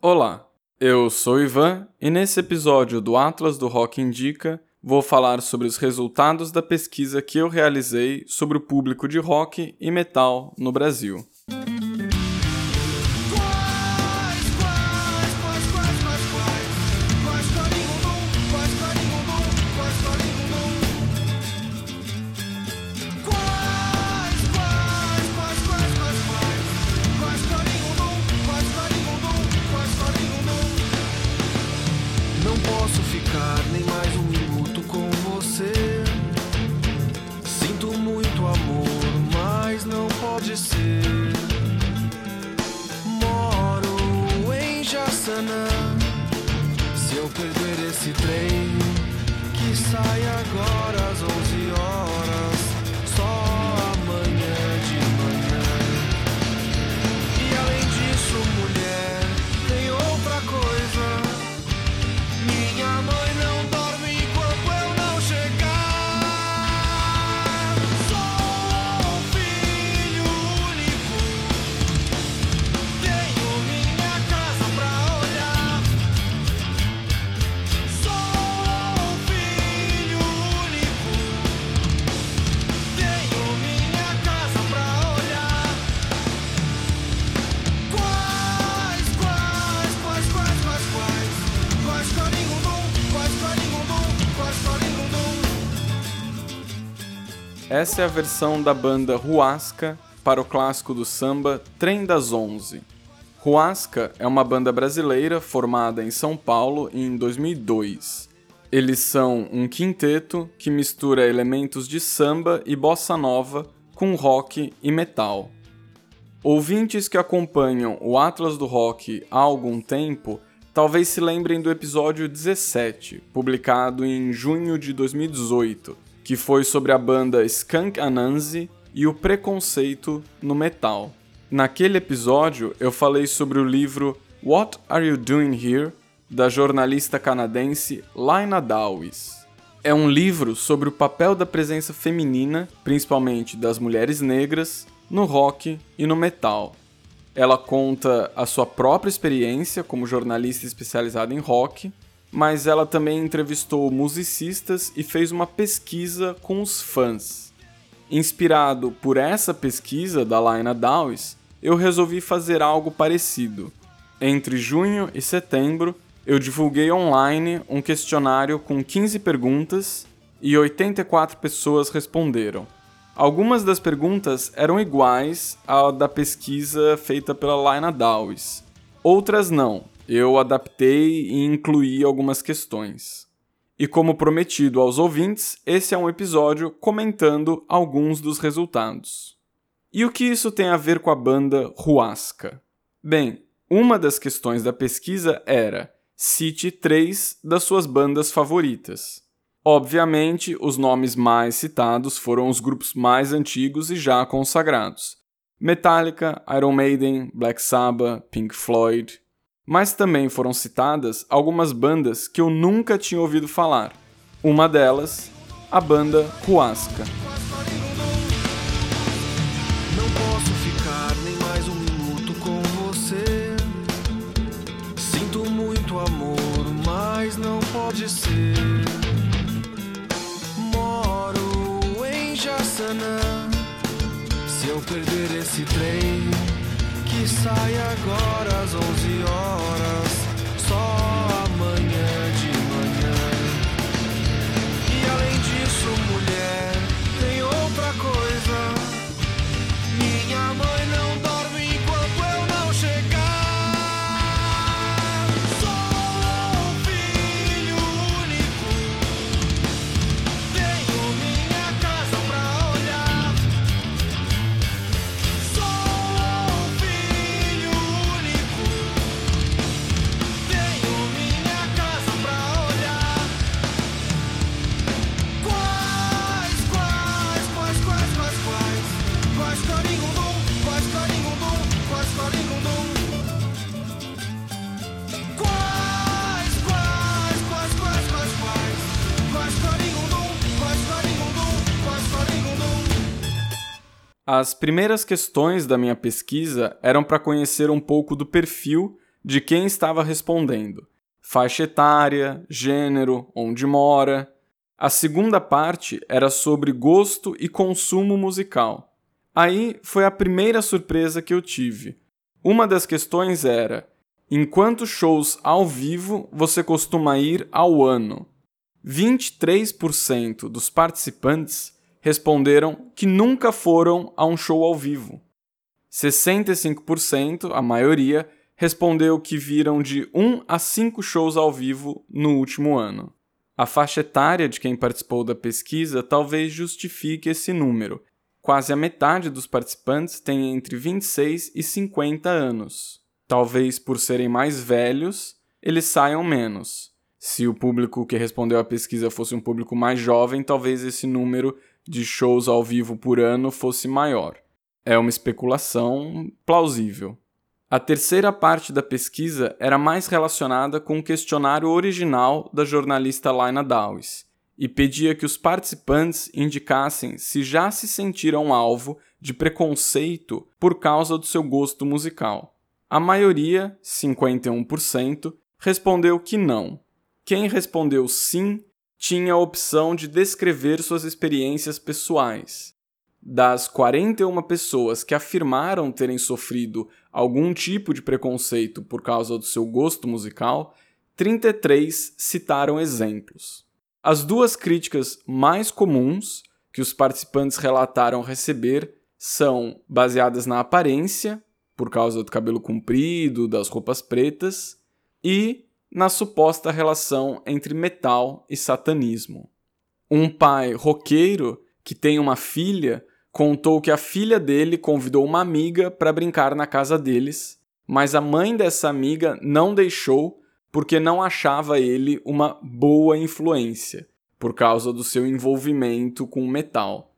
Olá, eu sou Ivan e nesse episódio do Atlas do Rock Indica vou falar sobre os resultados da pesquisa que eu realizei sobre o público de rock e metal no Brasil. agora as. Essa é a versão da banda Ruasca para o clássico do samba Trem das Onze. Ruasca é uma banda brasileira formada em São Paulo em 2002. Eles são um quinteto que mistura elementos de samba e bossa nova com rock e metal. Ouvintes que acompanham o Atlas do Rock há algum tempo talvez se lembrem do episódio 17, publicado em junho de 2018 que foi sobre a banda Skunk Anansi e o preconceito no metal. Naquele episódio, eu falei sobre o livro What Are You Doing Here? da jornalista canadense Lina Dawes. É um livro sobre o papel da presença feminina, principalmente das mulheres negras, no rock e no metal. Ela conta a sua própria experiência como jornalista especializada em rock mas ela também entrevistou musicistas e fez uma pesquisa com os fãs. Inspirado por essa pesquisa da Lina Dawes, eu resolvi fazer algo parecido. Entre junho e setembro, eu divulguei online um questionário com 15 perguntas e 84 pessoas responderam. Algumas das perguntas eram iguais à da pesquisa feita pela Lina Dawes, outras não, eu adaptei e incluí algumas questões. E como prometido aos ouvintes, esse é um episódio comentando alguns dos resultados. E o que isso tem a ver com a banda Ruasca? Bem, uma das questões da pesquisa era: cite três das suas bandas favoritas. Obviamente, os nomes mais citados foram os grupos mais antigos e já consagrados: Metallica, Iron Maiden, Black Sabbath, Pink Floyd, mas também foram citadas algumas bandas que eu nunca tinha ouvido falar. Uma delas, a banda Huasca. Pode ser. Moro em Jaçanã. Se eu perder esse trem que sai agora às 11 horas. As primeiras questões da minha pesquisa eram para conhecer um pouco do perfil de quem estava respondendo, faixa etária, gênero, onde mora. A segunda parte era sobre gosto e consumo musical. Aí foi a primeira surpresa que eu tive. Uma das questões era: em shows ao vivo você costuma ir ao ano? 23% dos participantes responderam que nunca foram a um show ao vivo. 65%, a maioria, respondeu que viram de 1 a 5 shows ao vivo no último ano. A faixa etária de quem participou da pesquisa talvez justifique esse número. Quase a metade dos participantes tem entre 26 e 50 anos. Talvez por serem mais velhos, eles saiam menos. Se o público que respondeu à pesquisa fosse um público mais jovem, talvez esse número de shows ao vivo por ano fosse maior. É uma especulação plausível. A terceira parte da pesquisa era mais relacionada com o questionário original da jornalista Laina Dawes e pedia que os participantes indicassem se já se sentiram alvo de preconceito por causa do seu gosto musical. A maioria, 51%, respondeu que não. Quem respondeu sim tinha a opção de descrever suas experiências pessoais. Das 41 pessoas que afirmaram terem sofrido algum tipo de preconceito por causa do seu gosto musical, 33 citaram exemplos. As duas críticas mais comuns que os participantes relataram receber são baseadas na aparência, por causa do cabelo comprido, das roupas pretas, e na suposta relação entre metal e satanismo. Um pai roqueiro que tem uma filha contou que a filha dele convidou uma amiga para brincar na casa deles, mas a mãe dessa amiga não deixou porque não achava ele uma boa influência, por causa do seu envolvimento com metal.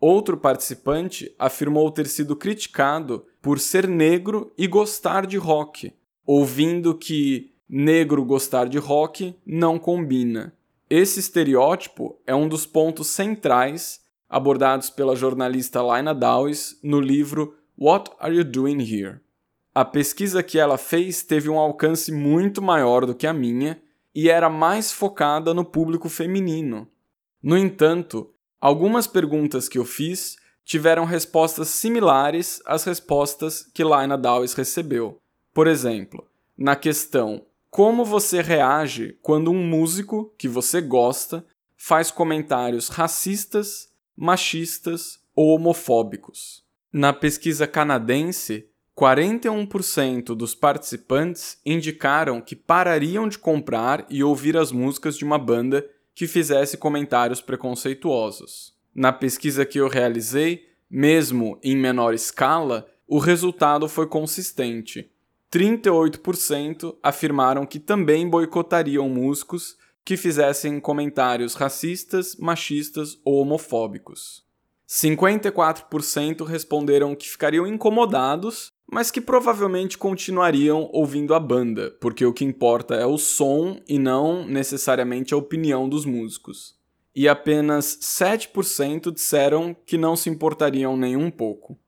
Outro participante afirmou ter sido criticado por ser negro e gostar de rock, ouvindo que negro gostar de rock não combina. Esse estereótipo é um dos pontos centrais abordados pela jornalista Laina Dawes no livro What Are You Doing Here? A pesquisa que ela fez teve um alcance muito maior do que a minha e era mais focada no público feminino. No entanto, algumas perguntas que eu fiz tiveram respostas similares às respostas que Laina Dawes recebeu. Por exemplo, na questão Como você reage quando um músico que você gosta faz comentários racistas machistas ou homofóbicos. Na pesquisa canadense, 41% dos participantes indicaram que parariam de comprar e ouvir as músicas de uma banda que fizesse comentários preconceituosos. Na pesquisa que eu realizei, mesmo em menor escala, o resultado foi consistente. 38% afirmaram que também boicotariam músicos que fizessem comentários racistas, machistas ou homofóbicos. 54% responderam que ficariam incomodados, mas que provavelmente continuariam ouvindo a banda, porque o que importa é o som e não necessariamente a opinião dos músicos. E apenas 7% disseram que não se importariam nem um pouco.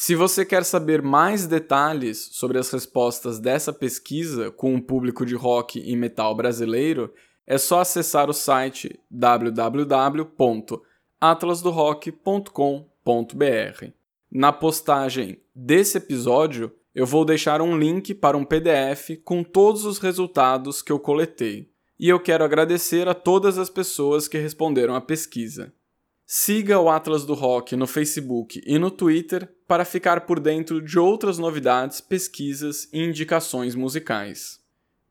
Se você quer saber mais detalhes sobre as respostas dessa pesquisa com o público de rock e metal brasileiro, é só acessar o site www.atlasdorock.com.br. Na postagem desse episódio, eu vou deixar um link para um PDF com todos os resultados que eu coletei. E eu quero agradecer a todas as pessoas que responderam à pesquisa. Siga o Atlas do Rock no Facebook e no Twitter para ficar por dentro de outras novidades, pesquisas e indicações musicais.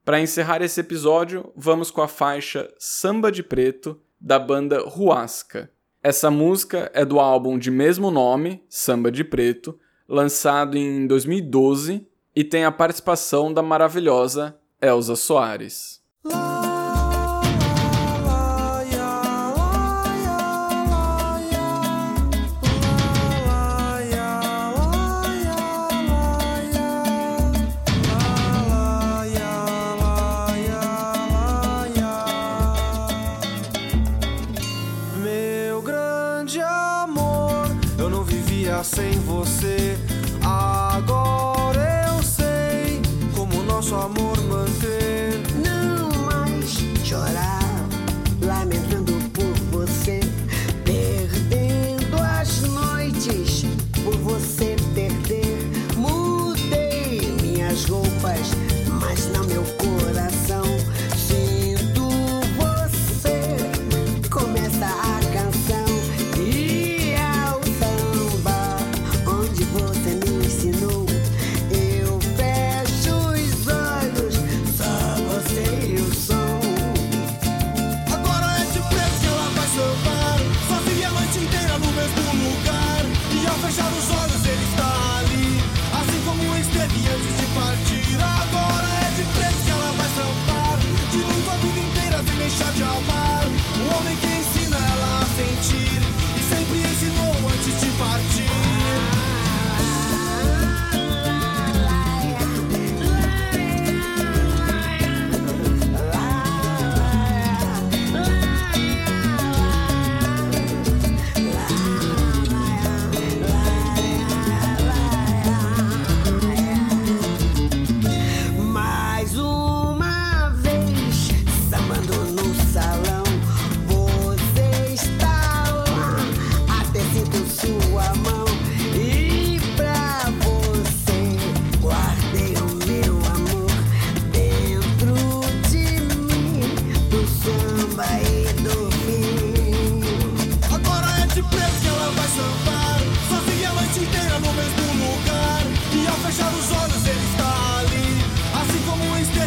Para encerrar esse episódio, vamos com a faixa Samba de Preto da banda Ruasca. Essa música é do álbum de mesmo nome, Samba de Preto, lançado em 2012 e tem a participação da maravilhosa Elza Soares.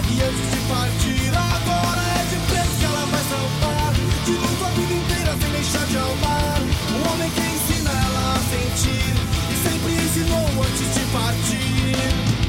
E antes de partir, agora é de preto que ela vai sambar. De luto a vida inteira sem deixar de amar. Um homem que ensina ela a sentir. E sempre ensinou antes de partir.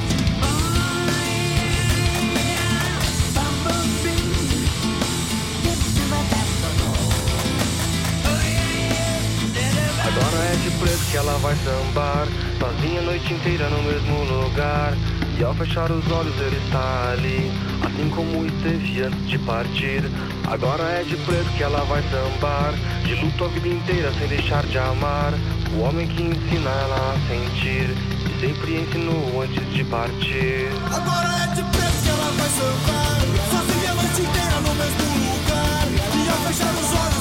Agora é de preto que ela vai sambar Sozinha a noite inteira no mesmo lugar E ao fechar os olhos ele está ali Assim como esteve antes de partir. Agora é de preto que ela vai sambar De luto a vida inteira sem deixar de amar. O homem que ensina ela a sentir E sempre ensinou antes de partir. Agora é de preto que ela vai sambar Sozinha a noite inteira no mesmo lugar. E ao fechar os olhos